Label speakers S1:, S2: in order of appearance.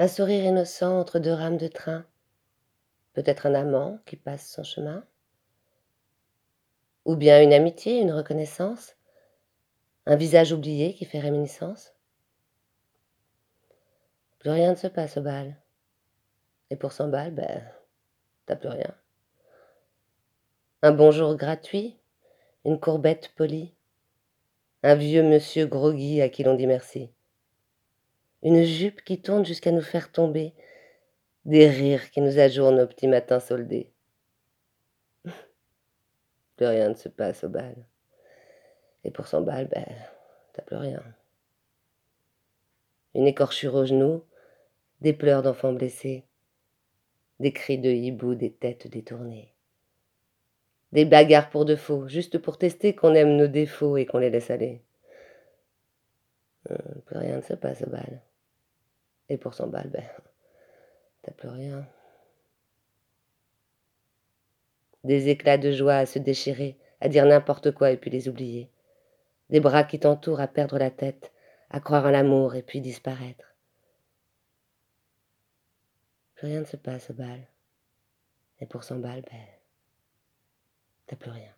S1: Un sourire innocent entre deux rames de train. Peut-être un amant qui passe son chemin. Ou bien une amitié, une reconnaissance. Un visage oublié qui fait réminiscence. Plus rien ne se passe au bal. Et pour 100 balles, ben, t'as plus rien. Un bonjour gratuit, une courbette polie, un vieux monsieur groggy à qui l'on dit merci, une jupe qui tourne jusqu'à nous faire tomber, des rires qui nous ajournent au petit matin soldés. Plus rien ne se passe au bal. Et pour 100 balles, ben, t'as plus rien. Une écorchure au genou, des pleurs d'enfants blessés, des cris de hibou, des têtes détournées. Des bagarres pour de faux, juste pour tester qu'on aime nos défauts et qu'on les laisse aller. Euh, plus rien ne se passe au bal. Et pour 100 balles, ben, t'as plus rien. Des éclats de joie à se déchirer, à dire n'importe quoi et puis les oublier. Des bras qui t'entourent à perdre la tête, à croire en l'amour et puis disparaître. Plus rien ne se passe au bal. Et pour 100 balles, ben, t'as plus rien.